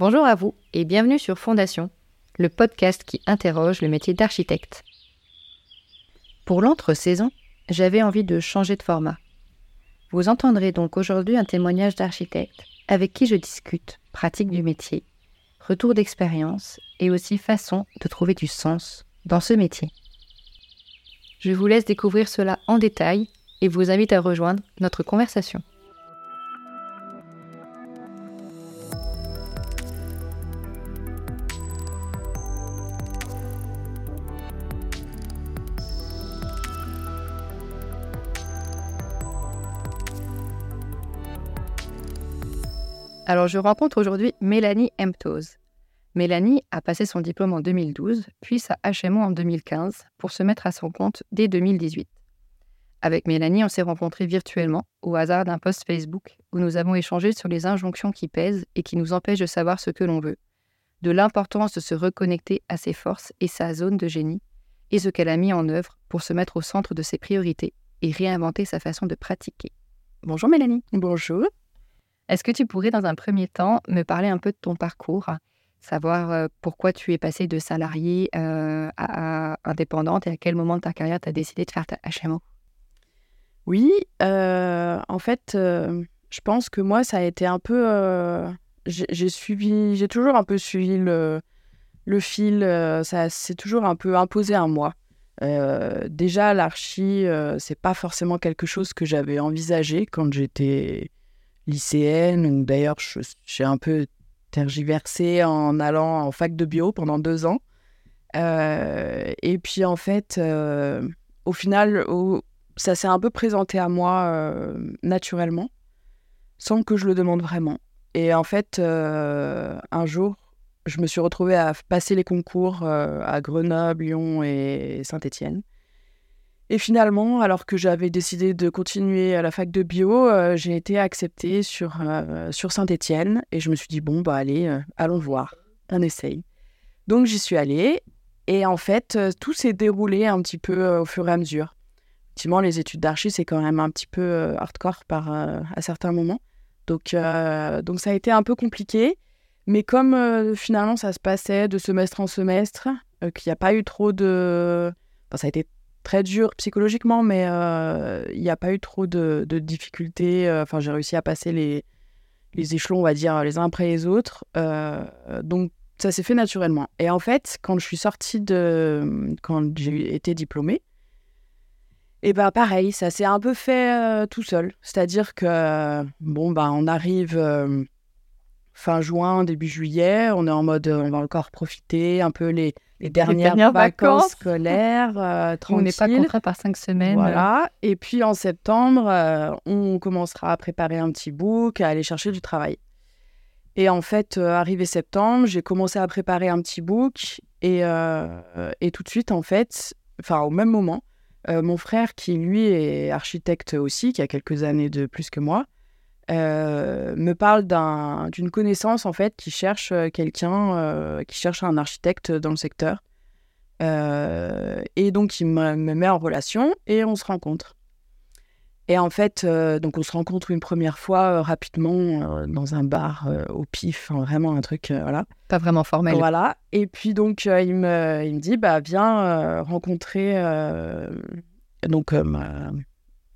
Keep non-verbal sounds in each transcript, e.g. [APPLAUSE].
Bonjour à vous et bienvenue sur Fondation, le podcast qui interroge le métier d'architecte. Pour l'entre-saison, j'avais envie de changer de format. Vous entendrez donc aujourd'hui un témoignage d'architecte avec qui je discute pratique du métier, retour d'expérience et aussi façon de trouver du sens dans ce métier. Je vous laisse découvrir cela en détail et vous invite à rejoindre notre conversation. Alors je rencontre aujourd'hui Mélanie Emptos. Mélanie a passé son diplôme en 2012, puis sa HMO en 2015 pour se mettre à son compte dès 2018. Avec Mélanie, on s'est rencontrés virtuellement au hasard d'un post Facebook où nous avons échangé sur les injonctions qui pèsent et qui nous empêchent de savoir ce que l'on veut, de l'importance de se reconnecter à ses forces et sa zone de génie, et ce qu'elle a mis en œuvre pour se mettre au centre de ses priorités et réinventer sa façon de pratiquer. Bonjour Mélanie. Bonjour. Est-ce que tu pourrais dans un premier temps me parler un peu de ton parcours, savoir euh, pourquoi tu es passée de salariée euh, à, indépendante et à quel moment de ta carrière tu as décidé de faire ta HMO Oui, euh, en fait, je pense que moi, ça a été un peu... j'ai suivi, j'ai toujours un peu suivi le, fil, ça s'est toujours un peu imposé à moi. déjà, l'archi, c'est pas forcément quelque chose que j'avais envisagé quand j'étais lycéenne, d'ailleurs j'ai un peu tergiversé en allant en fac de bio pendant deux ans. Euh, et puis en fait, euh, au final, ça s'est un peu présenté à moi euh, naturellement, sans que je le demande vraiment. Et en fait, un jour, je me suis retrouvée à passer les concours à Grenoble, Lyon et Saint-Étienne. Et finalement, alors que j'avais décidé de continuer à la fac de bio, euh, j'ai été acceptée sur, euh, sur Saint-Étienne et je me suis dit, bon, bah allez, euh, allons voir, on essaye. Donc j'y suis allée et en fait, tout s'est déroulé un petit peu au fur et à mesure. Effectivement, les études d'archi, c'est quand même un petit peu hardcore par, à certains moments. Donc, donc ça a été un peu compliqué. Mais comme finalement ça se passait de semestre en semestre, qu'il n'y a pas eu trop de... Enfin, ça a été très dur psychologiquement, mais euh, il n'y a pas eu trop de, difficultés. Euh, enfin, j'ai réussi à passer les, échelons, on va dire, les uns après les autres. Euh, donc, ça s'est fait naturellement. Et en fait, quand je suis sortie de. Quand j'ai été diplômée, et ben pareil, ça s'est un peu fait tout seul. C'est-à-dire que, bon, ben, on arrive fin juin, début juillet, on est en mode, on va encore profiter un peu les les dernières, vacances, scolaires, euh, [LAUGHS] On n'est pas contraint par cinq semaines. Voilà. Et puis en septembre, euh, on commencera à préparer un petit book, à aller chercher du travail. Et en fait, euh, arrivé septembre, j'ai commencé à préparer un petit book et, et tout de suite, en fait, enfin au même moment, mon frère, qui lui est architecte aussi, qui a quelques années de plus que moi, euh, me parle d'une connaissance en fait qui cherche euh, quelqu'un, euh, qui cherche un architecte dans le secteur. et donc il me, met en relation et on se rencontre. Et en fait, donc on se rencontre une première fois rapidement dans un bar au pif, vraiment un truc, voilà. Pas vraiment formel. Voilà. Et puis donc il, me, il me dit, bah viens rencontrer donc ma,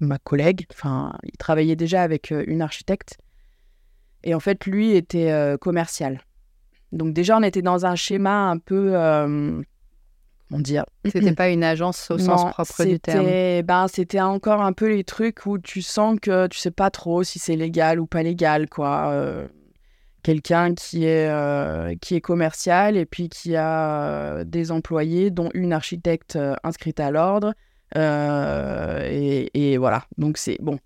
ma collègue. Enfin, il travaillait déjà avec euh, une architecte. Et en fait, lui était euh, commercial. Donc déjà, on était dans un schéma un peu... Euh, comment dire? C'était [LAUGHS] pas une agence au sens propre du terme. Ben, c'était encore un peu les trucs où tu sens que tu sais pas trop si c'est légal ou pas légal, quoi. Quelqu'un qui est, qui est commercial et puis qui a des employés, dont une architecte inscrite à l'ordre, euh, et, voilà, donc c'est bon.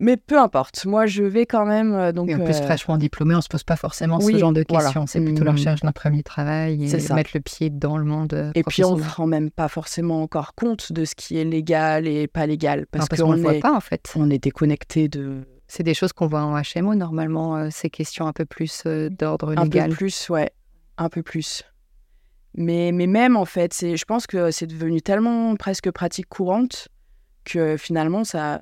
Mais peu importe, moi je vais quand même. Euh, donc, et en plus, euh, fraîchement diplômé, on se pose pas forcément ce genre de questions. C'est plutôt la mmh. recherche d'un premier travail et mettre le pied dans le monde. Et puis on ne se rend même pas forcément encore compte de ce qui est légal et pas légal. Parce, qu'on ne voit pas en fait. On est déconnecté de. C'est des choses qu'on voit en HMO normalement, ces questions un peu plus d'ordre légal. Un peu plus, ouais. Un peu plus. Mais, mais même, en fait, c'est, je pense que c'est devenu tellement presque pratique courante que finalement, ça,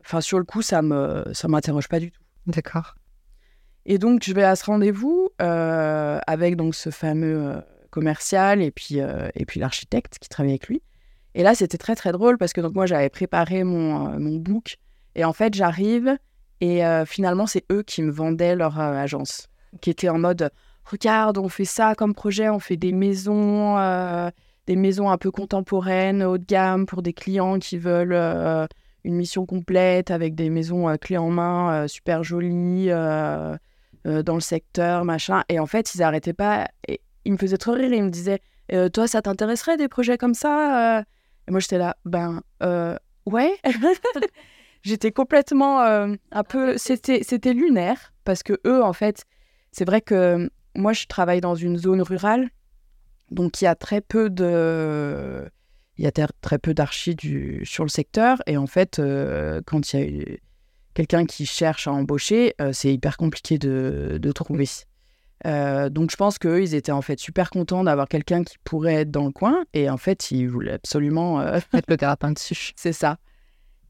enfin, sur le coup, ça me, ça m'interroge pas du tout. D'accord. Et donc, je vais à ce rendez-vous avec donc ce fameux commercial et puis, et puis l'architecte qui travaille avec lui. Et là, c'était très, très drôle parce que donc moi, j'avais préparé mon, mon book. Et en fait, j'arrive et finalement, c'est eux qui me vendaient leur agence, qui était en mode regarde, on fait ça comme projet, on fait des maisons, euh, des maisons un peu contemporaines, haut de gamme pour des clients qui veulent euh, une mission complète avec des maisons euh, clés en main, super jolies dans le secteur, machin. Et en fait, ils n'arrêtaient pas. Ils me faisaient trop rire. Ils me disaient, toi, ça t'intéresserait des projets comme ça Et moi, j'étais là, ben ouais. [LAUGHS] J'étais complètement un peu. C'était lunaire parce que eux, en fait, c'est vrai que moi, je travaille dans une zone rurale, donc il y a très peu de, il y a très peu d'archis sur le secteur. Et en fait, euh, quand il y a quelqu'un qui cherche à embaucher, euh, c'est hyper compliqué de, de trouver. Euh, donc je pense qu'eux, ils étaient en fait super contents d'avoir quelqu'un qui pourrait être dans le coin. Et en fait, ils voulaient absolument [LAUGHS] être le terrapin dessus. [LAUGHS] C'est ça.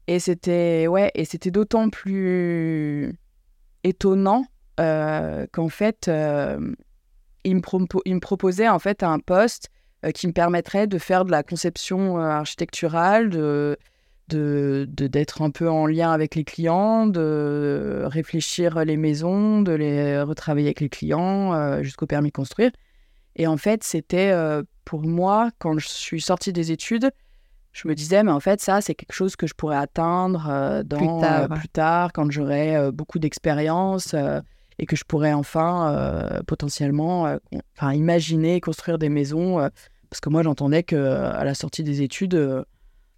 Et c'était ouais, et c'était d'autant plus étonnant qu'en fait, euh, il, me il, me proposait en fait un poste euh, qui me permettrait de faire de la conception architecturale, de d'être un peu en lien avec les clients, de réfléchir les maisons, de les retravailler avec les clients jusqu'au permis de construire. Et en fait, c'était pour moi, quand je suis sortie des études, je me disais, mais en fait, ça, c'est quelque chose que je pourrais atteindre dans, plus, tard, plus, tard, quand j'aurai beaucoup d'expérience et que je pourrais enfin euh, potentiellement euh, enfin, imaginer construire des maisons. Euh, parce que moi, j'entendais qu'à la sortie des études,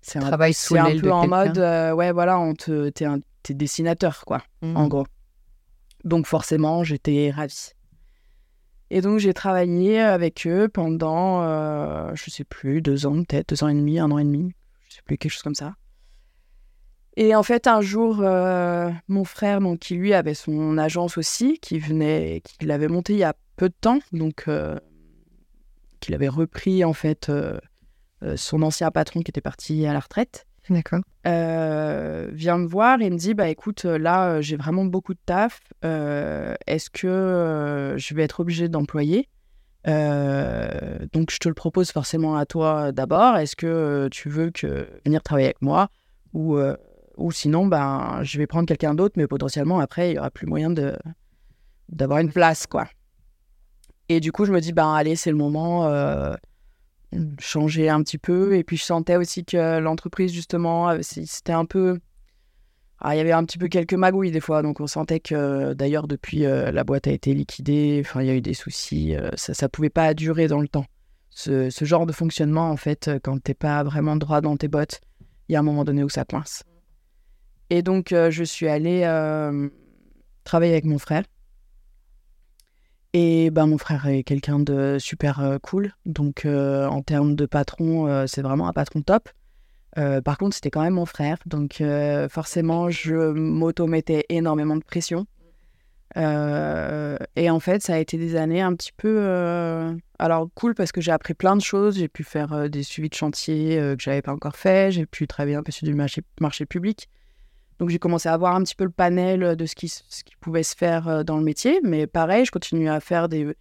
c'est un, Travail sous un peu en mode, ouais, voilà, on te, t'es, un, dessinateur, quoi, en mmh. gros. Donc forcément, j'étais ravie. Et donc j'ai travaillé avec eux pendant, je sais plus, deux ans peut-être, deux ans et demi, un an et demi, je sais plus, quelque chose comme ça. Et en fait, un jour, euh, mon frère, donc, qui lui avait son agence aussi, qui venait, qui l'avait monté il y a peu de temps, donc euh, qu'il avait repris en fait euh, son ancien patron qui était parti à la retraite. D'accord. vient me voir et me dit bah écoute là j'ai vraiment beaucoup de taf. Est-ce que je vais être obligé d'employer? Donc je te le propose forcément à toi d'abord. Est-ce que tu veux que venir travailler avec moi? Ou ou sinon, ben, je vais prendre quelqu'un d'autre, mais potentiellement, après, il n'y aura plus moyen de, d'avoir une place, quoi. Et du coup, je me dis, ben, allez, c'est le moment, euh, changer un petit peu. Et puis, je sentais aussi que l'entreprise, justement, euh, c'était un peu... Ah, il y avait un petit peu quelques magouilles des fois, donc on sentait que d'ailleurs depuis euh, la boîte a été liquidée, enfin il y a eu des soucis, ça ne pouvait pas durer dans le temps. Ce, ce genre de fonctionnement, en fait, quand t'es pas vraiment droit dans tes bottes, il y a un moment donné où ça coince. Et donc, euh, je suis allée euh, travailler avec mon frère. Et ben, mon frère est quelqu'un de super euh, cool. Donc, en termes de patron, c'est vraiment un patron top. par contre, c'était quand même mon frère. Donc, forcément, je m'auto-mettais énormément de pression. et en fait, ça a été des années un petit peu. Alors, cool parce que j'ai appris plein de choses. J'ai pu faire des suivis de chantier que j'avais pas encore fait. J'ai pu travailler un peu sur du marché, marché public. Donc j'ai commencé à voir un petit peu le panel de ce qui, pouvait se faire euh, dans le métier. Mais pareil, je continuais à faire des,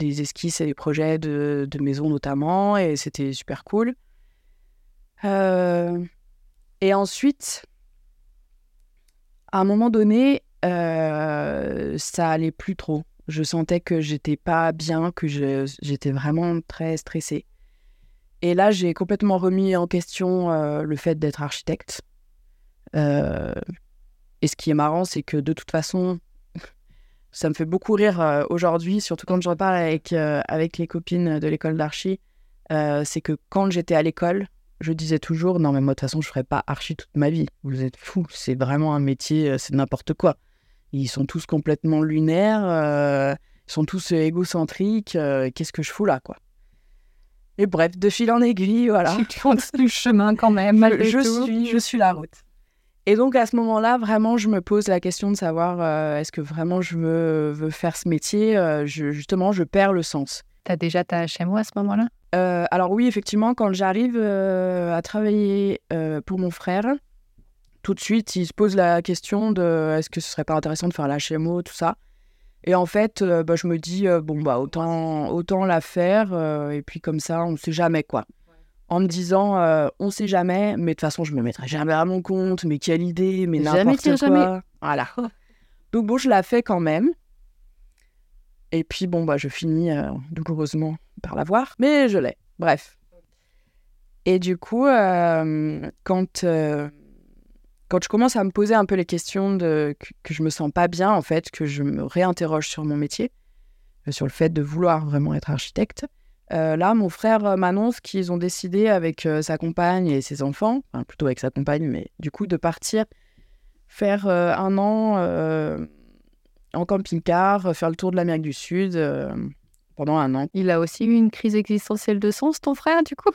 esquisses et des projets de, de maisons notamment. Et c'était super cool. Euh, et ensuite, à un moment donné, euh, ça allait plus trop. Je sentais que j'étais pas bien, que j'étais vraiment très stressée. Et là, j'ai complètement remis en question le fait d'être architecte. Euh, et ce qui est marrant, c'est que de toute façon, [LAUGHS] ça me fait beaucoup rire euh, aujourd'hui, surtout quand je reparle avec, euh, avec les copines de l'école d'archi. c'est que quand j'étais à l'école, je disais toujours non mais moi de toute façon je ferai pas archi toute ma vie. Vous êtes fous, c'est vraiment un métier, c'est n'importe quoi. Ils sont tous complètement lunaires, ils sont tous égocentriques. Qu'est-ce que je fous là quoi? Et bref, de fil en aiguille, voilà. [LAUGHS] Tu continues le chemin quand même. je, suis, je suis la route. Et donc à ce moment-là, vraiment, je me pose la question de savoir euh, est-ce que vraiment je veux, faire ce métier euh, Justement, je perds le sens. Tu as déjà ta HMO à ce moment-là? Euh, Alors oui, effectivement, quand j'arrive à travailler pour mon frère, tout de suite, il se pose la question de est-ce que ce serait pas intéressant de faire la HMO, tout ça. Et en fait, bah, je me dis, bon, bah, autant, autant la faire. et puis comme ça, on ne sait jamais, quoi. En me disant, euh, on sait jamais, mais de toute façon, je me mettrai jamais à mon compte. Mais quelle idée, mais n'importe quoi. jamais. Voilà. Donc bon, je la fais quand même. Et puis bon, bah, je finis euh, douloureusement par l'avoir, mais je l'ai. Bref. Et du coup, euh, quand, euh, quand je commence à me poser un peu les questions de, que, que je me sens pas bien, en fait, que je me réinterroge sur mon métier, sur le fait de vouloir vraiment être architecte, euh, là, mon frère euh, m'annonce qu'ils ont décidé avec euh, sa compagne et ses enfants, enfin plutôt avec sa compagne, mais du coup de partir faire euh, un an en camping-car, faire le tour de l'Amérique du Sud pendant un an. Il a aussi eu une crise existentielle de sens, ton frère, du coup?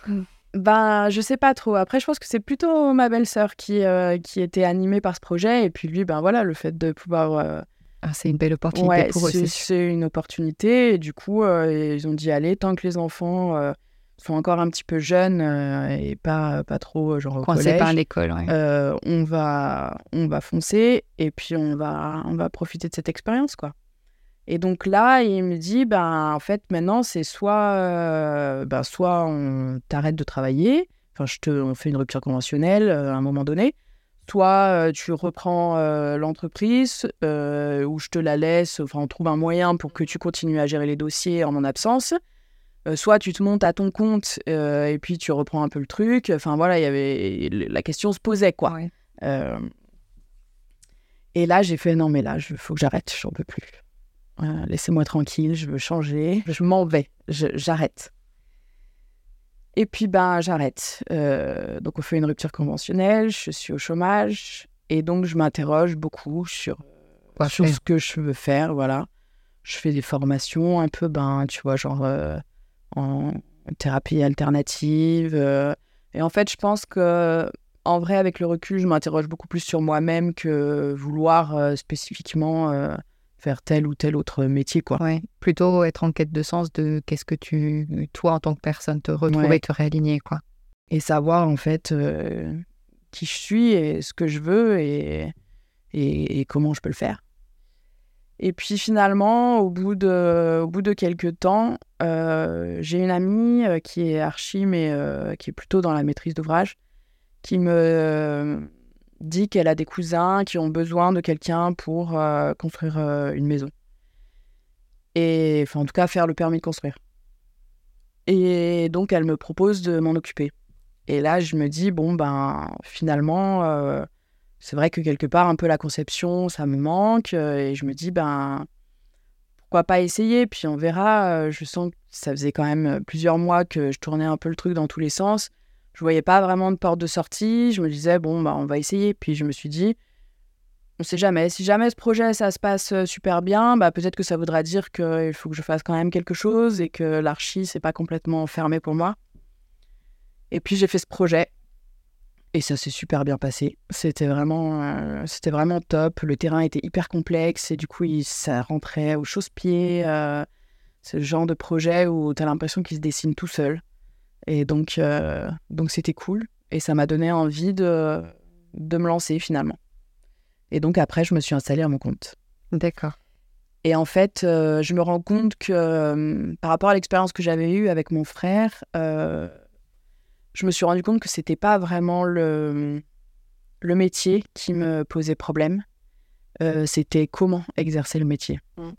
Ben, je sais pas trop. Après, je pense que c'est plutôt ma belle-sœur qui, qui était animée par ce projet. Et puis lui, ben voilà, le fait de pouvoir Ah, C'est une belle opportunité Ouais, pour eux, c'est une opportunité. Et du coup, euh, ils ont dit allez, tant que les enfants euh, sont encore un petit peu jeunes euh, et pas, pas trop genre au Coincé collège, par l'école, ouais. on, va, on va foncer et puis on va, on va profiter de cette expérience, quoi. Et donc là, il me dit, ben, en fait, maintenant, c'est soit, ben, soit on t'arrête de travailler, enfin, je te, on fait une rupture conventionnelle à un moment donné, soit euh, tu reprends euh, l'entreprise euh, ou je te la laisse, enfin, on trouve un moyen pour que tu continues à gérer les dossiers en mon absence. Soit tu te montes à ton compte et puis tu reprends un peu le truc. Enfin voilà, il y avait la question se posait quoi. Ouais. Et là, j'ai fait non, mais là, il faut que j'arrête, j'en peux plus. Euh, Laissez-moi tranquille, je veux changer, je m'en vais, j'arrête. Et puis, ben, j'arrête. Euh, donc, on fait une rupture conventionnelle, je suis au chômage, et donc, je m'interroge beaucoup sur, sur ce que je veux faire, voilà. Je fais des formations un peu, ben, tu vois, genre euh, en thérapie alternative. euh, et en fait, je pense que en vrai, avec le recul, je m'interroge beaucoup plus sur moi-même que vouloir spécifiquement faire tel ou tel autre métier, quoi. Ouais. Plutôt être en quête de sens de qu'est-ce que tu, toi, en tant que personne, te retrouver, Ouais. te réaligner, quoi. Et savoir, en fait, euh, qui je suis et ce que je veux et, et, et comment je peux le faire. Et puis finalement, au bout de, au bout de quelques temps, euh, j'ai une amie euh, qui est archi, mais euh, qui est plutôt dans la maîtrise d'ouvrage, qui me dit qu'elle a des cousins qui ont besoin de quelqu'un pour euh, construire euh, une maison. Et enfin, en tout cas, faire le permis de construire. Et donc, elle me propose de m'en occuper. Et là, je me dis, bon, ben, finalement, euh, c'est vrai que quelque part, un peu la conception, ça me manque. et je me dis, ben, pourquoi pas essayer? Puis on verra. je sens que ça faisait quand même plusieurs mois que je tournais un peu le truc dans tous les sens. Je voyais pas vraiment de porte de sortie. Je me disais, bon, bah, on va essayer. Puis je me suis dit, on sait jamais. Si jamais ce projet, ça se passe euh, super bien, bah, peut-être que ça voudra dire qu'il faut que je fasse quand même quelque chose et que l'archi, c'est pas complètement fermé pour moi. Et puis j'ai fait ce projet. Et ça s'est super bien passé. C'était vraiment, euh, vraiment top. Le terrain était hyper complexe et du coup, ça rentrait au chausse-pied. euh, c'est le genre de projet où tu as l'impression qu'il se dessine tout seul. Et donc, euh, donc c'était cool. Et ça m'a donné envie de, de me lancer finalement. Et donc après, je me suis installée à mon compte. D'accord. Et en fait, euh, je me rends compte que euh, par rapport à l'expérience que j'avais eue avec mon frère, euh, je me suis rendu compte que c'était pas vraiment le, le métier qui me posait problème. C'était comment exercer le métier. Mm.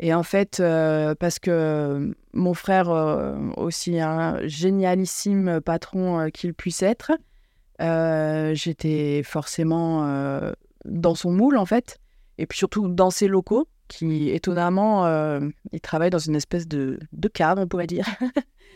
Et en fait, euh, parce que mon frère, euh, aussi un génialissime patron euh, qu'il puisse être, euh, j'étais forcément euh, dans son moule, en fait. Et puis surtout dans ses locaux, qui étonnamment, euh, il travaille dans une espèce de, de cadre, on pourrait dire.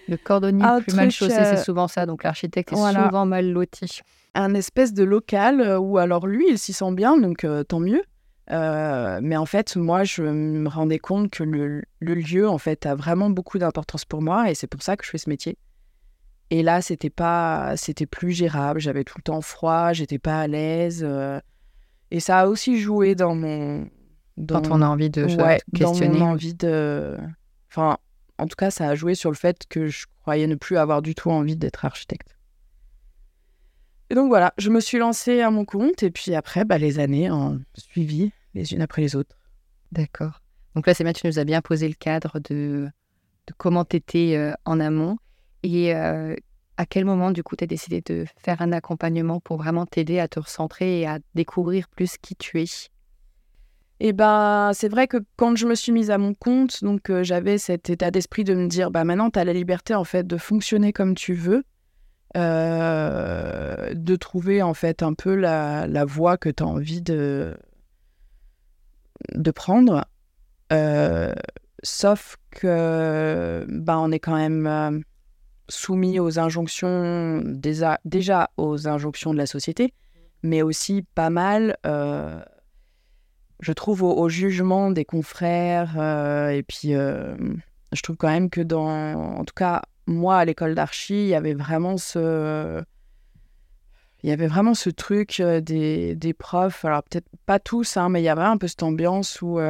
Le cordonnier le plus mal chaussé, euh, c'est souvent ça. Donc l'architecte est voilà. souvent mal loti. un espèce de local euh, où alors lui, il s'y sent bien, donc euh, tant mieux. Euh, mais en fait, moi, je me rendais compte que le, le lieu, en fait, a vraiment beaucoup d'importance pour moi et c'est pour ça que je fais ce métier. Et là, c'était pas, c'était plus gérable. J'avais tout le temps froid, j'étais pas à l'aise. euh, et ça a aussi joué dans mon, dans, Quand on a envie de ouais, dans questionner. mon envie de, enfin, en tout cas, ça a joué sur le fait que je croyais ne plus avoir du tout envie d'être architecte. Et donc voilà, je me suis lancée à mon compte et puis après, bah, les années ont suivi les unes après les autres. D'accord. Donc là, c'est bien, tu nous as bien posé le cadre de, de comment tu étais en amont. Et à quel moment, du coup, tu as décidé de faire un accompagnement pour vraiment t'aider à te recentrer et à découvrir plus qui tu es? Et ben, c'est vrai que quand je me suis mise à mon compte, donc j'avais cet état d'esprit de me dire, bah maintenant, tu as la liberté en fait de fonctionner comme tu veux, de trouver en fait un peu la, la voie que tu as envie de, de prendre. sauf que bah, on est quand même soumis aux injonctions, déjà, déjà aux injonctions de la société, mais aussi pas mal, euh, je trouve, au, jugement des confrères. Euh, et puis, euh, je trouve quand même que dans, en tout cas, moi, à l'école d'archi, il y avait vraiment ce... Il y avait vraiment ce truc des, des profs, alors peut-être pas tous, hein, mais il y avait un peu cette ambiance où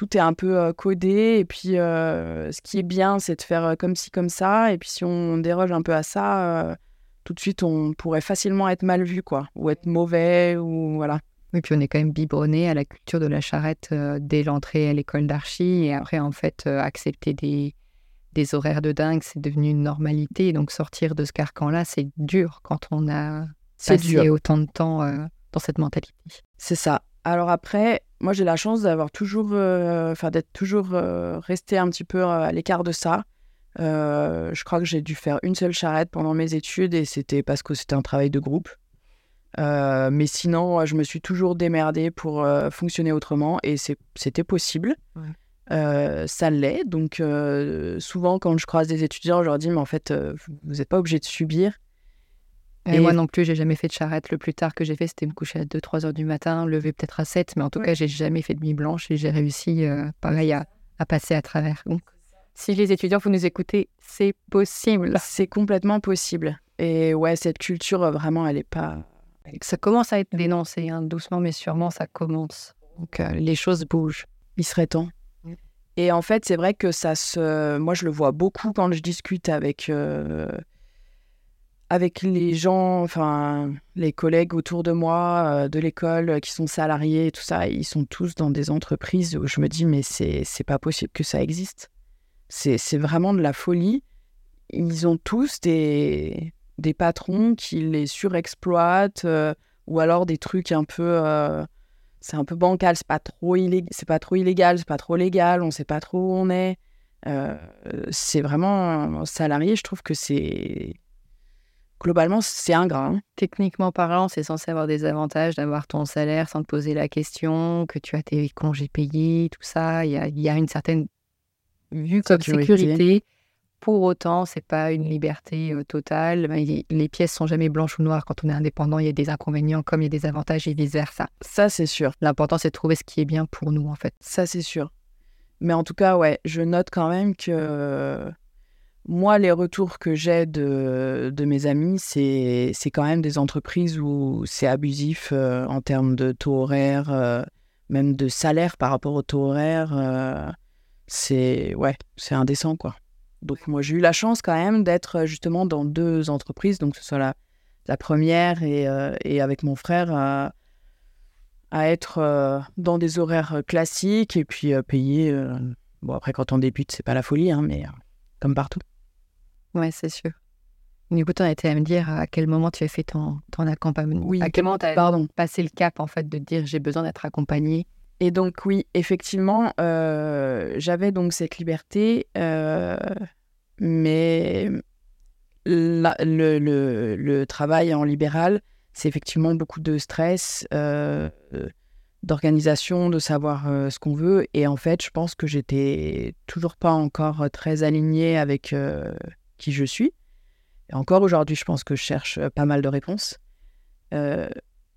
tout est un peu euh, codé. Et puis, euh, ce qui est bien, c'est de faire euh, comme ci, comme ça. Et puis, si on déroge un peu à ça, tout de suite, on pourrait facilement être mal vu, quoi. Ou être mauvais, ou voilà. Oui, puis on est quand même biberonné à la culture de la charrette dès l'entrée à l'école d'archi. Et après, en fait, accepter des, des horaires de dingue, c'est devenu une normalité. Donc, sortir de ce carcan-là, c'est dur quand on a passé autant de temps dans cette mentalité. C'est ça. Alors après, moi j'ai la chance d'avoir toujours, euh, enfin d'être toujours euh, resté un petit peu euh, à l'écart de ça. je crois que j'ai dû faire une seule charrette pendant mes études et c'était parce que c'était un travail de groupe. mais sinon, je me suis toujours démerdée pour fonctionner autrement et c'était possible. ça l'est. Donc, souvent, quand je croise des étudiants, je leur dis Mais en fait, vous n'êtes pas obligé de subir. Et, moi non plus, j'ai jamais fait de charrette. Le plus tard que j'ai fait, c'était me coucher à 2-3 heures du matin, lever peut-être à 7, mais en tout cas, j'ai jamais fait de nuit blanche et j'ai réussi, euh, pareil, à, passer à travers. Donc, si les étudiants, vous nous écoutez, c'est possible. C'est complètement possible. Et ouais, cette culture, euh, vraiment, elle est pas. Ça commence à être dénoncé, hein, doucement, mais sûrement, ça commence. Donc, euh, les choses bougent. Il serait temps. Et en fait, c'est vrai que ça se. Moi, je le vois beaucoup quand je discute avec avec les gens, enfin les collègues autour de moi, euh, de l'école, euh, qui sont salariés tout ça, ils sont tous dans des entreprises où je me dis mais c'est pas possible que ça existe. C'est vraiment de la folie. Ils ont tous des des patrons qui les surexploitent euh, ou alors des trucs un peu c'est un peu bancal, c'est pas trop pas trop illégal, c'est pas trop légal, on sait pas trop où on est. c'est vraiment salarié, je trouve que c'est globalement, c'est ingrat. Hein. Techniquement parlant, c'est censé avoir des avantages d'avoir ton salaire sans te poser la question, que tu as tes congés payés, tout ça. Il y a, une certaine vue comme sécurité. Pour autant, c'est pas une liberté euh, totale. Ben, les pièces sont jamais blanches ou noires. Quand on est indépendant, il y a des inconvénients comme il y a des avantages et vice versa. Ça, c'est sûr. L'important, c'est de trouver ce qui est bien pour nous, en fait. Ça, c'est sûr. Mais en tout cas, ouais, je note quand même que moi, les retours que j'ai de, mes amis, c'est quand même des entreprises où c'est abusif euh, en termes de taux horaire, euh, même de salaire par rapport au taux horaire. Euh, c'est ouais, c'est indécent, quoi. Donc moi, j'ai eu la chance quand même d'être justement dans deux entreprises, donc que ce soit la, première et, avec mon frère à, à être dans des horaires classiques et puis payer. bon, après, quand on débute, c'est pas la folie, hein, mais comme partout. Ouais, c'est sûr. Du coup, tu as été à me dire à quel moment tu as fait ton, ton accompagnement. Oui, à quel moment tu as passé le cap, en fait, de dire j'ai besoin d'être accompagné. Et donc, oui, effectivement, euh, j'avais donc cette liberté, euh, mais le, le, le, travail en libéral, c'est effectivement beaucoup de stress, euh, d'organisation, de savoir ce qu'on veut. Et en fait, je pense que j'étais toujours pas encore très alignée avec qui je suis. Et encore aujourd'hui, je pense que je cherche euh, pas mal de réponses. Euh,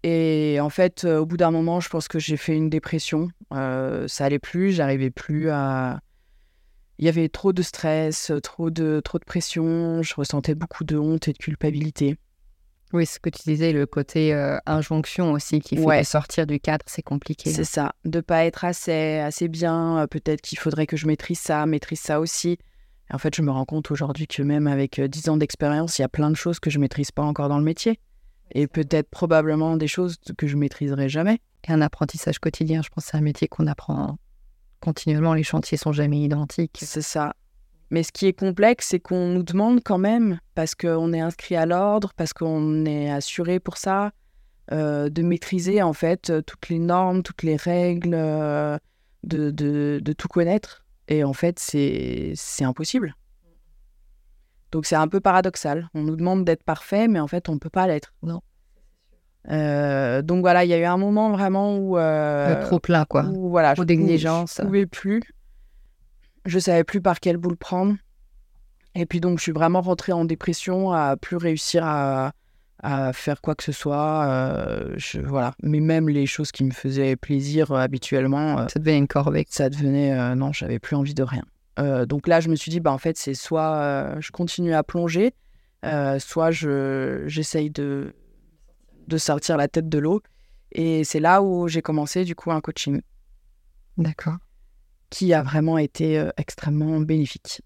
et en fait, euh, au bout d'un moment, je pense que j'ai fait une dépression. ça allait plus, j'arrivais plus à. Il y avait trop de stress, trop de, trop de pression. Je ressentais beaucoup de honte et de culpabilité. Oui, ce que tu disais, le côté injonction aussi qui fait sortir du cadre, c'est compliqué. C'est ça, de pas être assez, assez bien. Peut-être qu'il faudrait que je maîtrise ça, maîtrise ça aussi. En fait, je me rends compte aujourd'hui que même avec 10 euh, ans d'expérience, il y a plein de choses que je maîtrise pas encore dans le métier. Et peut-être probablement des choses que je maîtriserai jamais. Et un apprentissage quotidien, je pense que c'est un métier qu'on apprend continuellement, les chantiers sont jamais identiques. C'est ça. Mais ce qui est complexe, c'est qu'on nous demande quand même, parce qu'on est inscrit à l'ordre, parce qu'on est assuré pour ça, euh, de maîtriser en fait toutes les normes, toutes les règles, euh, de, de, de, tout connaître. Et en fait, c'est impossible. Donc c'est un peu paradoxal. On nous demande d'être parfait, mais en fait, on ne peut pas l'être. Non. Euh, donc voilà, il y a eu un moment vraiment où. Euh, trop plein, quoi. Où, voilà, trop d'exigence. Je ne pouvais plus. Je savais plus par quelle boule prendre. Et puis donc, je suis vraiment rentrée en dépression, à plus réussir à, à faire quoi que ce soit. Euh, je, voilà. Mais même les choses qui me faisaient plaisir euh, habituellement. ça devenait une corvée. Ça devenait. non, j'avais plus envie de rien. donc là, je me suis dit, bah, en fait, c'est soit je continue à plonger, soit j'essaye de de sortir la tête de l'eau. Et c'est là où j'ai commencé du coup un coaching. D'accord. Qui a vraiment été euh, extrêmement bénéfique.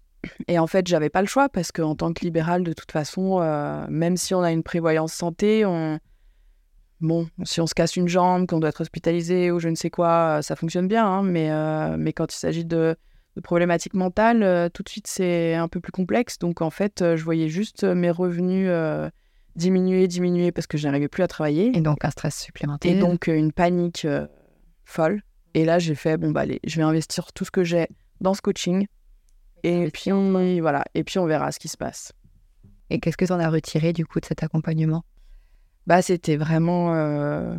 Et en fait, j'avais pas le choix parce qu'en tant que libéral, de toute façon, euh, même si on a une prévoyance santé, on... bon, si on se casse une jambe, qu'on doit être hospitalisé ou je ne sais quoi, ça fonctionne bien. Hein, mais, euh, mais quand il s'agit de, de, problématiques mentales, tout de suite, c'est un peu plus complexe. Donc en fait, je voyais juste mes revenus diminuer, diminuer parce que je n'arrivais plus à travailler. Et donc un stress supplémentaire. Et donc euh, une panique euh, folle. Et là, j'ai fait, bon, bah allez, je vais investir tout ce que j'ai dans ce coaching. Et puis, on, voilà. et puis on verra ce qui se passe. Et qu'est-ce que tu en as retiré du coup de cet accompagnement? Bah c'était vraiment... Euh,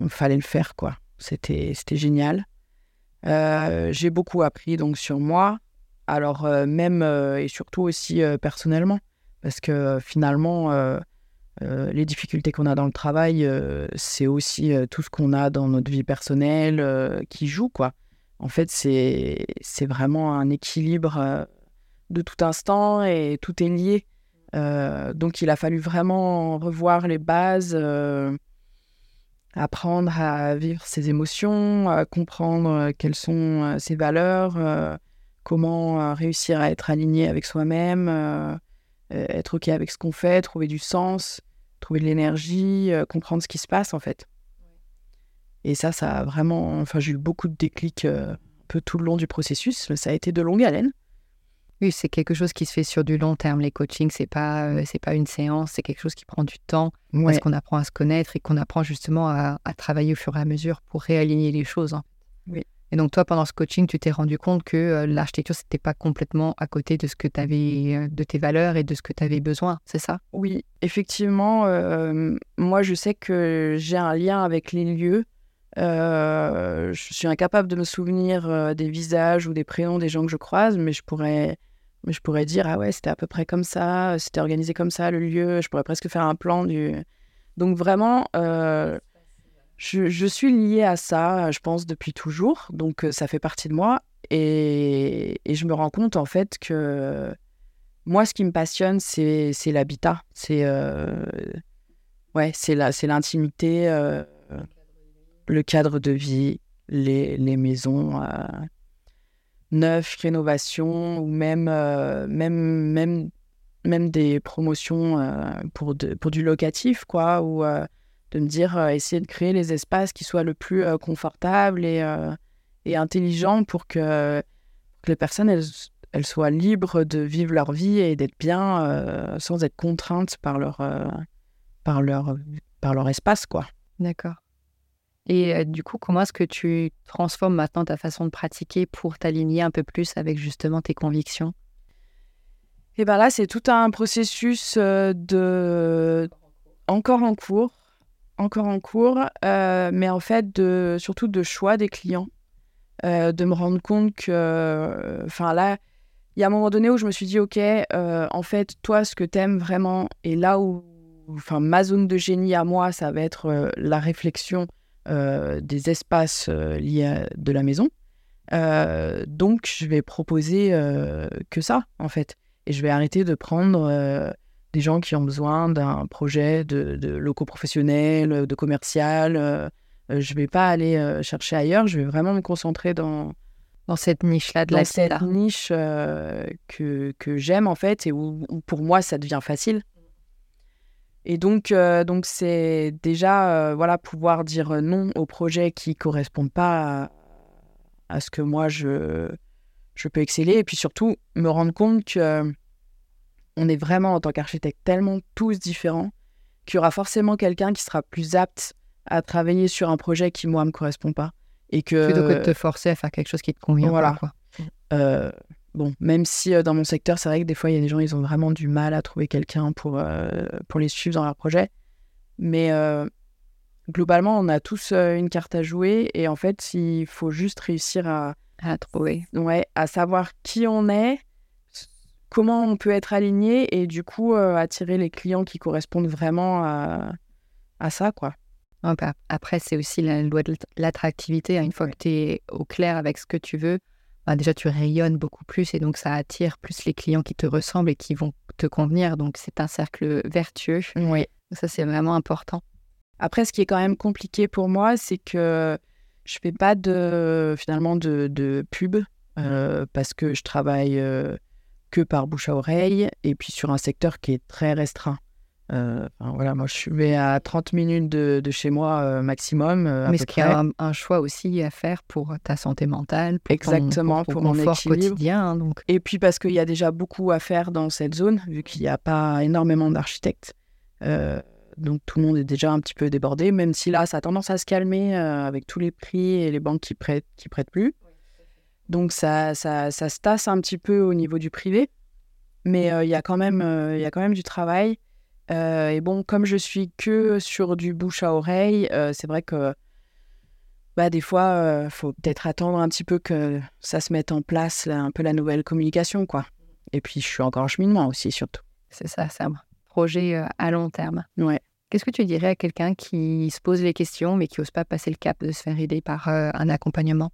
il fallait le faire, quoi. C'était génial. j'ai beaucoup appris donc sur moi, alors même et surtout aussi personnellement, parce que finalement, euh, les difficultés qu'on a dans le travail, euh, c'est aussi euh, tout ce qu'on a dans notre vie personnelle qui joue, quoi. En fait, c'est vraiment un équilibre de tout instant et tout est lié. donc, il a fallu vraiment revoir les bases, apprendre à vivre ses émotions, à comprendre quelles sont ses valeurs, comment réussir à être aligné avec soi-même euh, être OK avec ce qu'on fait, trouver du sens, trouver de l'énergie, euh, comprendre ce qui se passe en fait. Et ça, ça a vraiment. Enfin, j'ai eu beaucoup de déclics euh, un peu tout le long du processus, mais ça a été de longue haleine. Oui, c'est quelque chose qui se fait sur du long terme. Les coachings, c'est pas c'est pas une séance, c'est quelque chose qui prend du temps parce qu'on apprend à se connaître et qu'on apprend justement à, à, travailler au fur et à mesure pour réaligner les choses. Hein. Oui. Et donc, toi, pendant ce coaching, tu t'es rendu compte que euh, l'architecture, c'était pas complètement à côté de ce que tu avais, euh, de tes valeurs et de ce que tu avais besoin, c'est ça? Oui, effectivement. Euh, moi, je sais que j'ai un lien avec les lieux. Je suis incapable de me souvenir des visages ou des prénoms des gens que je croise, mais je pourrais, mais je pourrais dire ah ouais, c'était à peu près comme ça, c'était organisé comme ça le lieu. Je pourrais presque faire un plan du. Donc vraiment je, suis liée à ça, je pense, depuis toujours. Donc, euh, ça fait partie de moi. Et, je me rends compte, en fait, que moi, ce qui me passionne, c'est l'habitat. C'est euh, ouais, c'est l'intimité, euh, le cadre de vie, les, les maisons neuves, rénovations, ou même, même, même, même des promotions pour, de, pour du locatif, quoi, ou de me dire, euh, essayer de créer les espaces qui soient le plus euh, confortables et, euh, et intelligents pour que, les personnes, elles, elles, soient libres de vivre leur vie et d'être bien sans être contraintes par leur, par leur, par leur espace, quoi. D'accord. Et du coup, comment est-ce que tu transformes maintenant ta façon de pratiquer pour t'aligner un peu plus avec justement tes convictions? Et bien là, c'est tout un processus de encore en cours encore en cours, mais en fait, de, surtout de choix des clients, de me rendre compte que, enfin là, il y a un moment donné où je me suis dit, ok, en fait, toi, ce que t'aimes vraiment, et là où, enfin, ma zone de génie à moi, ça va être la réflexion des espaces liés à de la maison. donc, je vais proposer que ça, en fait. Et je vais arrêter de prendre des gens qui ont besoin d'un projet de, locaux professionnels, de commercial. Euh, euh, je ne vais pas aller euh, chercher ailleurs, je vais vraiment me concentrer dans, dans cette niche-là de la cette niche que, que j'aime en fait et où, pour moi ça devient facile. Et donc, donc c'est déjà voilà pouvoir dire non aux projets qui correspondent pas à ce que moi je, je peux exceller. Et puis surtout, me rendre compte que on est vraiment en tant qu'architecte tellement tous différents qu'il y aura forcément quelqu'un qui sera plus apte à travailler sur un projet qui moi me correspond pas et que plutôt que de te forcer à faire quelque chose qui te convient Voilà. pas, quoi. Bon même si euh, dans mon secteur c'est vrai que des fois il y a des gens ils ont vraiment du mal à trouver quelqu'un pour euh, pour les suivre dans leur projet mais euh, globalement on a tous une carte à jouer et en fait il faut juste réussir à à trouver. ouais à savoir qui on est comment on peut être aligné et du coup attirer les clients qui correspondent vraiment à, à ça quoi bah, Après, c'est aussi la loi de l'attractivité. hein. Une fois que tu es au clair avec ce que tu veux, bah, déjà tu rayonnes beaucoup plus et donc ça attire plus les clients qui te ressemblent et qui vont te convenir. Donc c'est un cercle vertueux. oui Ça, c'est vraiment important. Après, ce qui est quand même compliqué pour moi, c'est que je fais pas de finalement de, de pub euh, parce que je travaille euh, que par bouche à oreille et puis sur un secteur qui est très restreint. Euh, enfin, voilà, moi je suis à 30 minutes de, de chez moi euh, maximum. euh, Mais ce qui près. un, un choix aussi à faire pour ta santé mentale, pour ton- Exactement, pour, pour ton mon équilibre. quotidien. hein, donc, Et puis parce qu'il y a déjà beaucoup à faire dans cette zone, vu qu'il n'y a pas énormément d'architectes. Euh, donc tout le monde est déjà un petit peu débordé, même si là, ça a tendance à se calmer avec tous les prix et les banques qui prêtent, qui prêtent plus. Donc ça, ça, ça se tasse un petit peu au niveau du privé. Mais il y, a quand même, il y a quand même du travail. Euh, et bon, comme je suis que sur du bouche à oreille, euh, c'est vrai que bah, des fois, il faut peut-être attendre un petit peu que ça se mette en place, là, un peu la nouvelle communication, quoi. Et puis, je suis encore en cheminement aussi, surtout. c'est ça, c'est un projet euh, à long terme. Ouais. Qu'est-ce que tu dirais à quelqu'un qui se pose les questions mais qui n'ose pas passer le cap de se faire aider par euh, un accompagnement?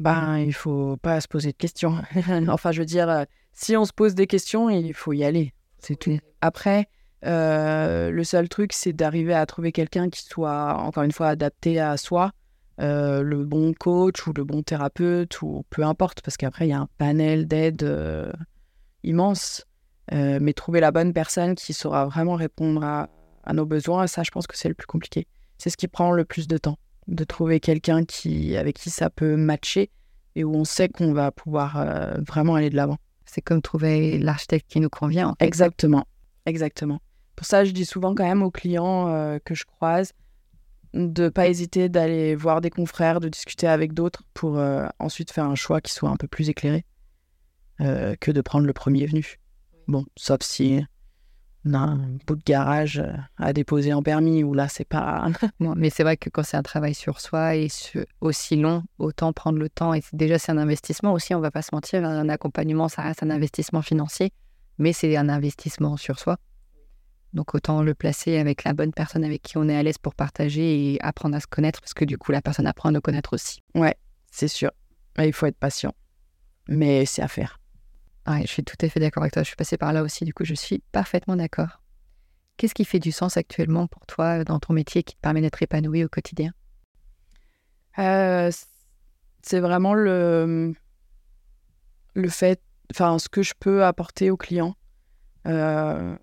Ben, il faut pas se poser de questions. [LAUGHS] enfin, je veux dire, euh, si on se pose des questions, il faut y aller. C'est tout. Après, euh, le seul truc, c'est d'arriver à trouver quelqu'un qui soit, encore une fois, adapté à soi, euh, le bon coach ou le bon thérapeute, ou peu importe, parce qu'après, il y a un panel d'aides euh, immense. Mais trouver la bonne personne qui saura vraiment répondre à, à nos besoins, ça, je pense que c'est le plus compliqué. C'est ce qui prend le plus de temps, de trouver quelqu'un qui, avec qui ça peut matcher et où on sait qu'on va pouvoir vraiment aller de l'avant. C'est comme trouver l'architecte qui nous convient. en fait. Exactement, exactement. Pour ça, je dis souvent quand même aux clients euh, que je croise de pas hésiter d'aller voir des confrères, de discuter avec d'autres pour euh, ensuite faire un choix qui soit un peu plus éclairé euh, que de prendre le premier venu. Bon, sauf si un bout de garage euh, à déposer en permis où là, c'est pas. [LAUGHS] Bon, mais c'est vrai que quand c'est un travail sur soi et aussi long, autant prendre le temps. Et déjà, c'est un investissement aussi, on va pas se mentir. Un accompagnement, ça reste un investissement financier, mais c'est un investissement sur soi. Donc, autant le placer avec la bonne personne avec qui on est à l'aise pour partager et apprendre à se connaître, parce que du coup, la personne apprend à nous connaître aussi. c'est sûr. Mais il faut être patient. Mais c'est à faire. Je suis tout à fait d'accord avec toi. Je suis passée par là aussi, du coup, je suis parfaitement d'accord. Qu'est-ce qui fait du sens actuellement pour toi dans ton métier qui te permet d'être épanoui au quotidien? Euh, c'est vraiment le, le fait, enfin, ce que je peux apporter aux clients. Euh,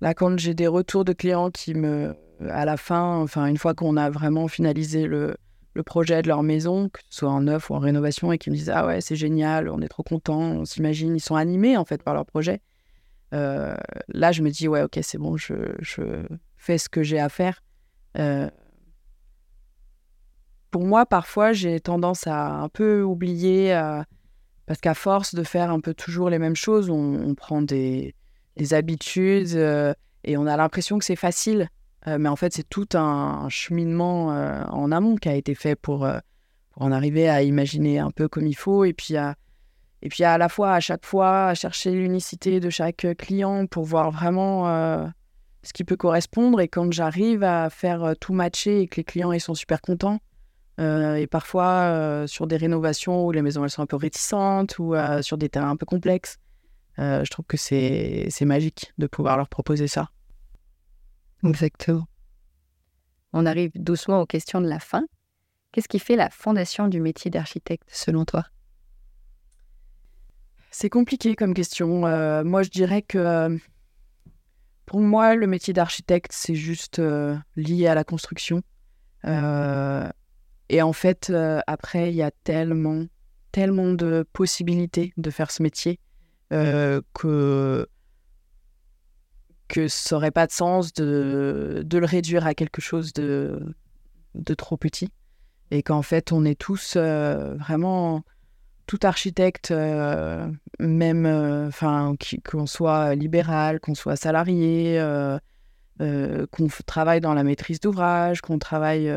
là, quand j'ai des retours de clients qui me, à la fin, enfin, une fois qu'on a vraiment finalisé le, le projet de leur maison, que ce soit en neuf ou en rénovation, et qui me disent Ah ouais, c'est génial, on est trop contents, on s'imagine, ils sont animés en fait par leur projet. Euh, là, je me dis Ouais, ok, c'est bon, je, je fais ce que j'ai à faire. Euh, pour moi, parfois, j'ai tendance à un peu oublier, euh, parce qu'à force de faire un peu toujours les mêmes choses, on, prend des, des habitudes et on a l'impression que c'est facile. Euh, mais en fait, c'est tout un cheminement euh, en amont qui a été fait pour, euh, pour en arriver à imaginer un peu comme il faut et puis à, et puis à la fois, à chaque fois, à chercher l'unicité de chaque client pour voir vraiment ce qui peut correspondre. Et quand j'arrive à faire tout matcher et que les clients ils sont super contents, et parfois sur des rénovations où les maisons elles sont un peu réticentes ou sur des terrains un peu complexes, je trouve que c'est magique de pouvoir leur proposer ça. Exactement. On arrive doucement aux questions de la fin. Qu'est-ce qui fait la fondation du métier d'architecte selon toi? C'est compliqué comme question. Euh, moi, je dirais que euh, pour moi, le métier d'architecte, c'est juste euh, lié à la construction. Euh, Et en fait, euh, après, il y a tellement, tellement de possibilités de faire ce métier euh, que que ça n'aurait pas de sens de, de, le réduire à quelque chose de, de trop petit. Et qu'en fait, on est tous euh, vraiment tout architecte, même enfin qu'on soit libéral, qu'on soit salarié, qu'on travaille dans la maîtrise d'ouvrage, qu'on travaille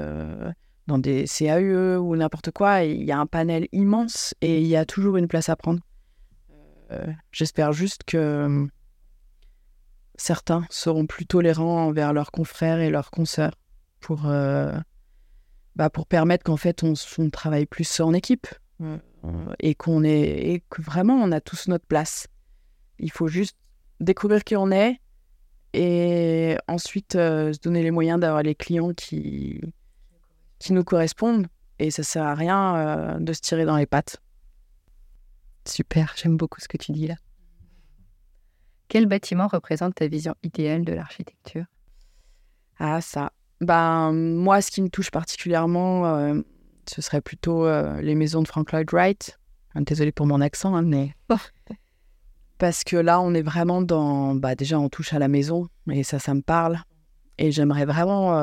dans des CAE ou n'importe quoi, il y a un panel immense et il y a toujours une place à prendre. Euh, j'espère juste que certains seront plus tolérants envers leurs confrères et leurs consoeurs pour, euh, bah pour permettre qu'en fait on, travaille plus en équipe euh, et qu'on est et que vraiment on a tous notre place. Il faut juste découvrir qui on est et ensuite se donner les moyens d'avoir les clients qui, qui nous correspondent. Et ça sert à rien euh, de se tirer dans les pattes. Super, j'aime beaucoup ce que tu dis là. Quel bâtiment représente ta vision idéale de l'architecture? Ah ça. Ben, moi, ce qui me touche particulièrement, euh, ce serait plutôt euh, les maisons de Frank Lloyd Wright. Désolée pour mon accent, hein, mais... [LAUGHS] Parce que là, on est vraiment dans... Bah, déjà, on touche à la maison, et ça, ça me parle. Et j'aimerais vraiment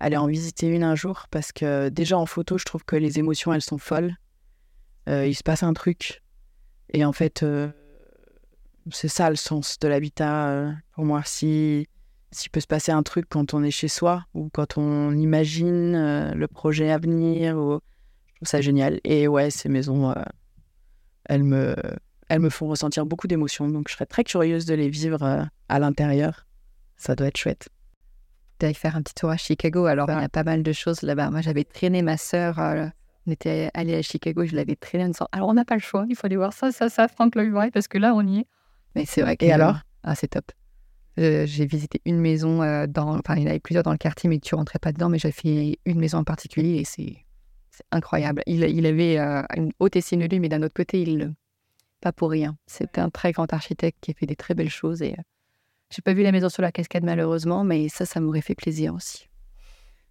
aller en visiter une un jour parce que déjà en photo, je trouve que les émotions, elles sont folles. Euh, il se passe un truc. Et en fait, euh, c'est ça le sens de l'habitat euh, pour moi. Si s'il peut se passer un truc quand on est chez soi ou quand on imagine le projet à venir, ou... je trouve ça génial. Et ouais, ces maisons, elles, me, elles me font ressentir beaucoup d'émotions. Donc je serais très curieuse de les vivre à l'intérieur. Ça doit être chouette d'aller faire un petit tour à Chicago. Alors, il y a pas mal de choses là-bas. Moi, j'avais traîné ma sœur. Euh, on était allé à Chicago, je l'avais traîné en disant Alors, on n'a pas le choix, il faut aller voir ça, ça, ça, Frank Lloyd Wright, parce que là, on y est. Mais c'est vrai que. Et alors? Ah, c'est top. Euh, j'ai visité une maison euh, dans. Enfin, il y en avait plusieurs dans le quartier, mais tu rentrais pas dedans. Mais j'ai fait une maison en particulier et c'est incroyable. Il, il avait une haute estime de lui, mais d'un autre côté, il. Pas pour rien. C'était un très grand architecte qui a fait des très belles choses et j'ai pas vu la maison sur la cascade malheureusement, mais ça, ça m'aurait fait plaisir aussi.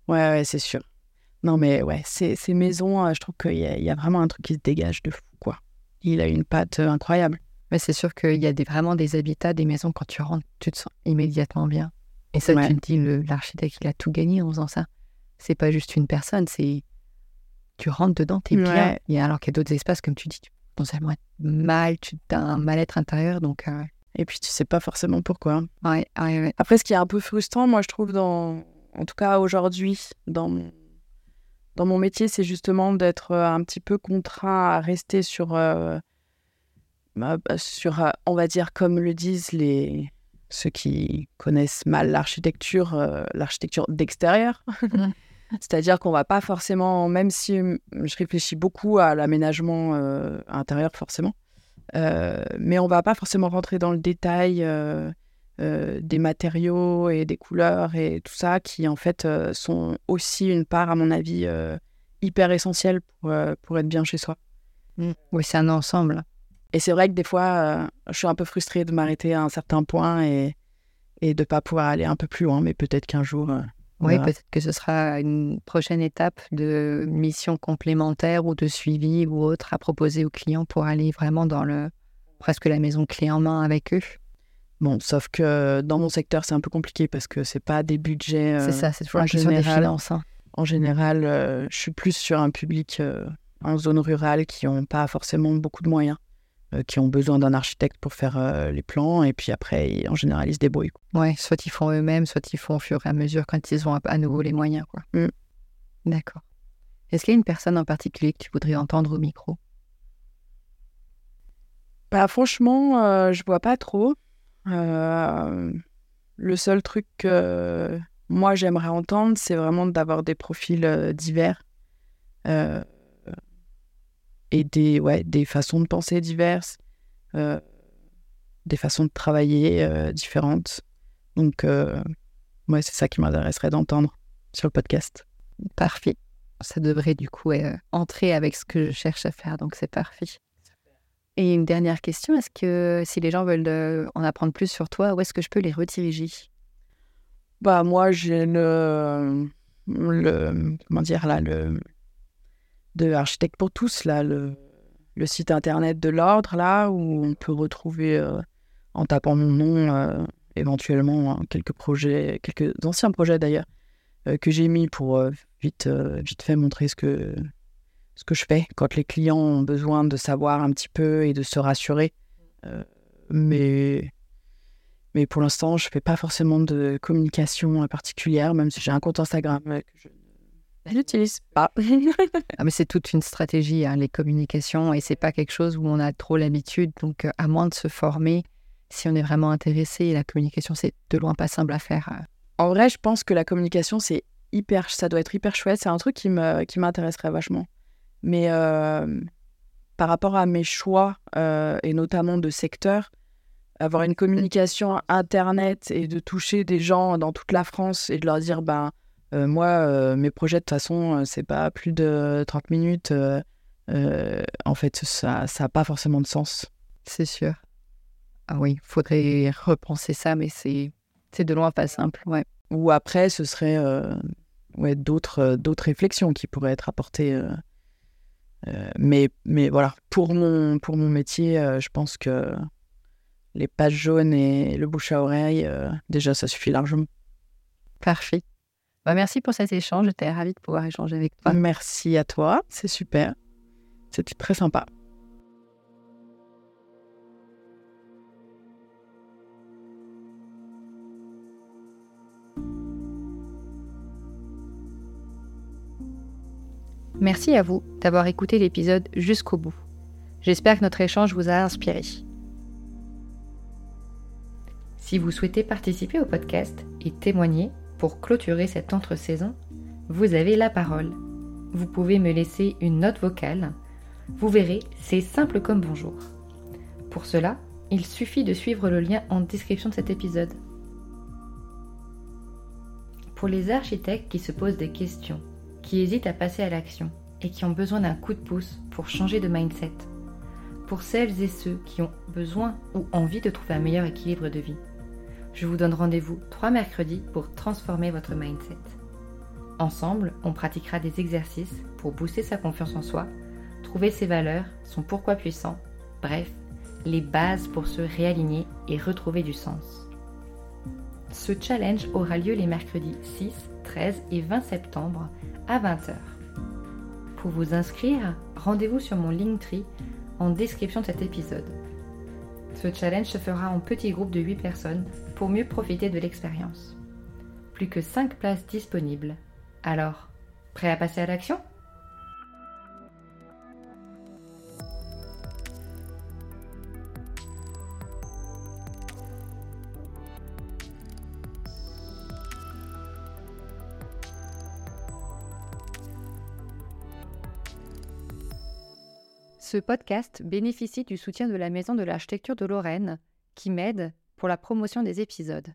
Ouais, ouais c'est sûr. Non, mais ouais, ces, ces maisons, euh, je trouve qu'il y, y, a vraiment un truc qui se dégage de fou, quoi. Il a une patte euh, incroyable. Mais c'est sûr qu'il y a des, vraiment des habitats, des maisons, quand tu rentres, tu te sens immédiatement bien. Et ça, tu te dis, l'architecte, il a tout gagné en faisant ça. C'est pas juste une personne, c'est. Tu rentres dedans, t'es bien. Et alors qu'il y a d'autres espaces, comme tu dis, tu peux potentiellement être mal, tu as un mal-être intérieur. Donc, euh, et puis tu sais pas forcément pourquoi. Ouais, ouais, Après, ce qui est un peu frustrant, moi, je trouve, dans, en tout cas aujourd'hui, dans mon, dans mon métier, c'est justement d'être euh, un petit peu contraint à rester sur, euh, sur euh, on va dire, comme le disent les, ceux qui connaissent mal l'architecture, l'architecture d'extérieur. [LAUGHS] C'est-à-dire qu'on va pas forcément, même si je réfléchis beaucoup à l'aménagement intérieur, forcément, euh, mais on va pas forcément rentrer dans le détail euh, euh, des matériaux et des couleurs et tout ça, qui en fait sont aussi une part, à mon avis, hyper essentielle pour, pour être bien chez soi. Mmh. Oui, c'est un ensemble. Et c'est vrai que des fois, je suis un peu frustrée de m'arrêter à un certain point et, et de ne pas pouvoir aller un peu plus loin, mais peut-être qu'un jour, oui, peut-être que ce sera une prochaine étape de mission complémentaire ou de suivi ou autre à proposer aux clients pour aller vraiment dans le presque la maison clé en main avec eux. Bon, sauf que dans mon secteur, c'est un peu compliqué parce que c'est pas des budgets. c'est ça, c'est toujours la question des finances. Hein. En général, euh, je suis plus sur un public euh, en zone rurale qui n'ont pas forcément beaucoup de moyens. Euh, qui ont besoin d'un architecte pour faire euh, les plans, et puis après, en général, ils se débrouillent. Ouais, soit ils font eux-mêmes, soit ils font au fur et à mesure quand ils ont à nouveau les moyens. Quoi. Mm. D'accord. Est-ce qu'il y a une personne en particulier que tu voudrais entendre au micro? Bah, Franchement, euh, je vois pas trop. le seul truc que moi j'aimerais entendre, c'est vraiment d'avoir des profils divers et des, ouais, des façons de penser diverses, euh, des façons de travailler euh, différentes. Donc, euh, ouais, c'est ça qui m'intéresserait d'entendre sur le podcast. Parfait. Ça devrait du coup entrer avec ce que je cherche à faire, donc c'est parfait. Et une dernière question, est-ce que si les gens veulent en apprendre plus sur toi, où est-ce que je peux les rediriger? Bah moi j'ai le, le comment dire là le de Architectes pour tous, là, le, site internet de l'ordre, là, où on peut retrouver, euh, en tapant mon nom, euh, éventuellement hein, quelques projets, quelques anciens projets d'ailleurs, euh, que j'ai mis pour vite, vite fait montrer ce que, ce que je fais quand les clients ont besoin de savoir un petit peu et de se rassurer. mais, mais pour l'instant, je ne fais pas forcément de communication particulière, même si j'ai un compte Instagram je n'utilise pas. [LAUGHS] ah, mais c'est toute une stratégie, hein, les communications, et c'est pas quelque chose où on a trop l'habitude. Donc, euh, à moins de se former, si on est vraiment intéressé, la communication, c'est de loin pas simple à faire. Euh. En vrai, je pense que la communication, c'est hyper, ça doit être hyper chouette. C'est un truc qui me, qui m'intéresserait vachement. Mais euh, par rapport à mes choix et notamment de secteur, avoir une communication internet et de toucher des gens dans toute la France et de leur dire, ben euh, moi, euh, mes projets, de toute façon, euh, c'est pas plus de 30 minutes. en fait, ça n'a pas forcément de sens. C'est sûr. Ah oui, faudrait repenser ça, mais c'est de loin pas simple. Ouais. Ou après, ce serait ouais, d'autres réflexions qui pourraient être apportées. mais, mais voilà, pour mon, pour mon métier, je pense que les pages jaunes et le bouche à oreille, déjà, ça suffit largement. Parfait. Bah, merci pour cet échange. J'étais ravie de pouvoir échanger avec toi. Merci à toi. C'est super. C'était très sympa. Merci à vous d'avoir écouté l'épisode jusqu'au bout. J'espère que notre échange vous a inspiré. Si vous souhaitez participer au podcast et témoigner, pour clôturer cette entre-saison, vous avez la parole. Vous pouvez me laisser une note vocale. Vous verrez, c'est simple comme bonjour. Pour cela, il suffit de suivre le lien en description de cet épisode. Pour les architectes qui se posent des questions, qui hésitent à passer à l'action et qui ont besoin d'un coup de pouce pour changer de mindset. Pour celles et ceux qui ont besoin ou envie de trouver un meilleur équilibre de vie je vous donne rendez-vous trois mercredis pour transformer votre mindset. Ensemble, on pratiquera des exercices pour booster sa confiance en soi, trouver ses valeurs, son pourquoi puissant, bref, les bases pour se réaligner et retrouver du sens. Ce challenge aura lieu les mercredis 6, 13 et 20 septembre à 20h. Pour vous inscrire, rendez-vous sur mon Linktree en description de cet épisode. Ce challenge se fera en petit groupe de 8 personnes pour mieux profiter de l'expérience. Plus que 5 places disponibles. Alors, prêt à passer à l'action? Ce podcast bénéficie du soutien de la Maison de l'Architecture de Lorraine, qui m'aide pour la promotion des épisodes.